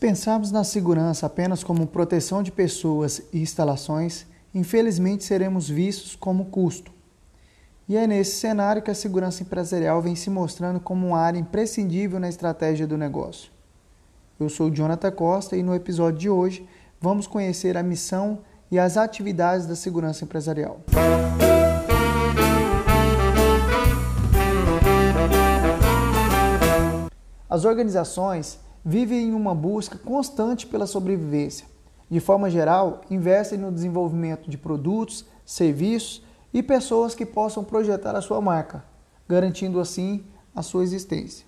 pensarmos na segurança apenas como proteção de pessoas e instalações, infelizmente seremos vistos como custo. E é nesse cenário que a segurança empresarial vem se mostrando como uma área imprescindível na estratégia do negócio. Eu sou Jonathan Costa e no episódio de hoje vamos conhecer a missão e as atividades da segurança empresarial. As organizações vivem em uma busca constante pela sobrevivência. De forma geral, investem no desenvolvimento de produtos, serviços e pessoas que possam projetar a sua marca, garantindo assim a sua existência.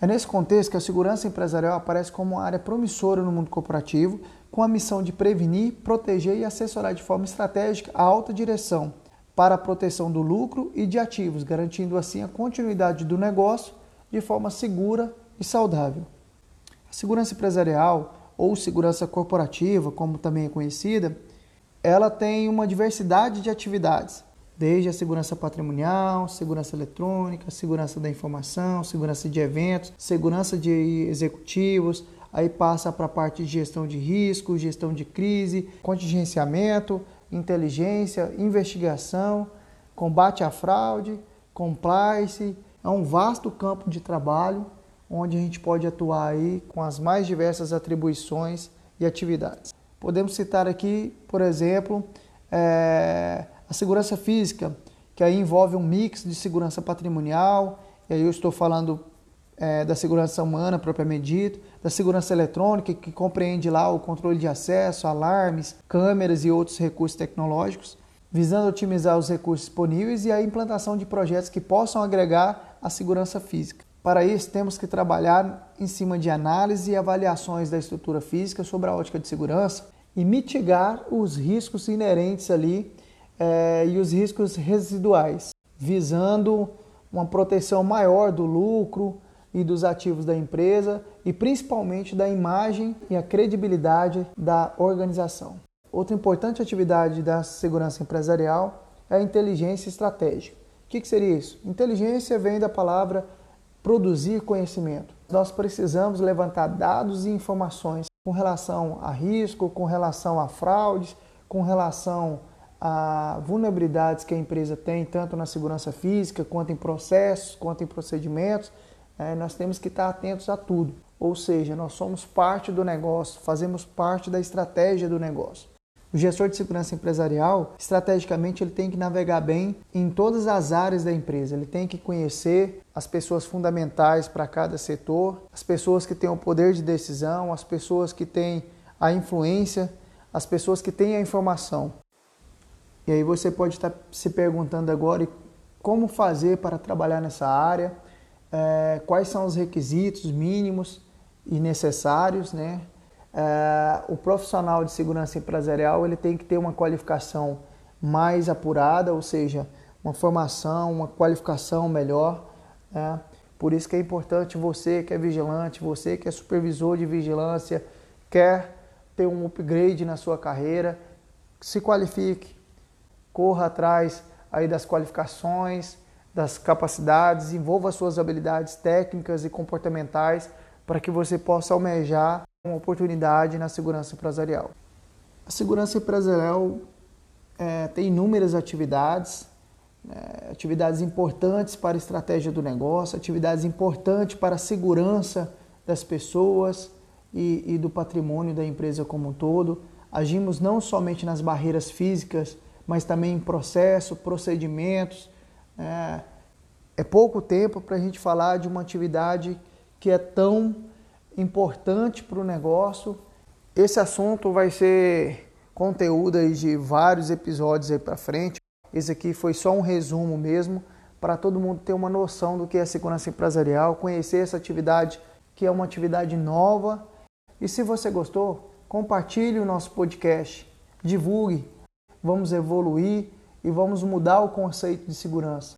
É nesse contexto que a segurança empresarial aparece como uma área promissora no mundo corporativo, com a missão de prevenir, proteger e assessorar de forma estratégica a alta direção para a proteção do lucro e de ativos, garantindo assim a continuidade do negócio de forma segura e saudável. Segurança empresarial ou segurança corporativa, como também é conhecida, ela tem uma diversidade de atividades, desde a segurança patrimonial, segurança eletrônica, segurança da informação, segurança de eventos, segurança de executivos, aí passa para a parte de gestão de risco, gestão de crise, contingenciamento, inteligência, investigação, combate à fraude, compliance, é um vasto campo de trabalho onde a gente pode atuar aí com as mais diversas atribuições e atividades. Podemos citar aqui, por exemplo, é, a segurança física, que aí envolve um mix de segurança patrimonial, e aí eu estou falando é, da segurança humana propriamente dito, da segurança eletrônica, que compreende lá o controle de acesso, alarmes, câmeras e outros recursos tecnológicos, visando otimizar os recursos disponíveis e a implantação de projetos que possam agregar a segurança física. Para isso, temos que trabalhar em cima de análise e avaliações da estrutura física sobre a ótica de segurança e mitigar os riscos inerentes ali é, e os riscos residuais, visando uma proteção maior do lucro e dos ativos da empresa e principalmente da imagem e a credibilidade da organização. Outra importante atividade da segurança empresarial é a inteligência estratégica. O que, que seria isso? Inteligência vem da palavra produzir conhecimento. Nós precisamos levantar dados e informações com relação a risco, com relação a fraudes, com relação a vulnerabilidades que a empresa tem, tanto na segurança física, quanto em processos, quanto em procedimentos, é, nós temos que estar atentos a tudo. Ou seja, nós somos parte do negócio, fazemos parte da estratégia do negócio. O gestor de segurança empresarial, estrategicamente, ele tem que navegar bem em todas as áreas da empresa. Ele tem que conhecer as pessoas fundamentais para cada setor, as pessoas que têm o poder de decisão, as pessoas que têm a influência, as pessoas que têm a informação. E aí você pode estar se perguntando agora como fazer para trabalhar nessa área, é, quais são os requisitos mínimos e necessários, né? É, o profissional de segurança empresarial ele tem que ter uma qualificação mais apurada, ou seja, uma formação, uma qualificação melhor. Né? Por isso que é importante você que é vigilante, você que é supervisor de vigilância, quer ter um upgrade na sua carreira, se qualifique, corra atrás aí das qualificações, das capacidades, envolva suas habilidades técnicas e comportamentais para que você possa almejar uma oportunidade na segurança empresarial. A segurança empresarial é, tem inúmeras atividades, é, atividades importantes para a estratégia do negócio, atividades importantes para a segurança das pessoas e, e do patrimônio da empresa como um todo. Agimos não somente nas barreiras físicas mas também em processo, procedimentos. É, é pouco tempo para a gente falar de uma atividade que é tão importante para o negócio. Esse assunto vai ser conteúdo aí de vários episódios aí para frente. Esse aqui foi só um resumo mesmo para todo mundo ter uma noção do que é segurança empresarial, conhecer essa atividade que é uma atividade nova. E se você gostou, compartilhe o nosso podcast, divulgue, vamos evoluir e vamos mudar o conceito de segurança.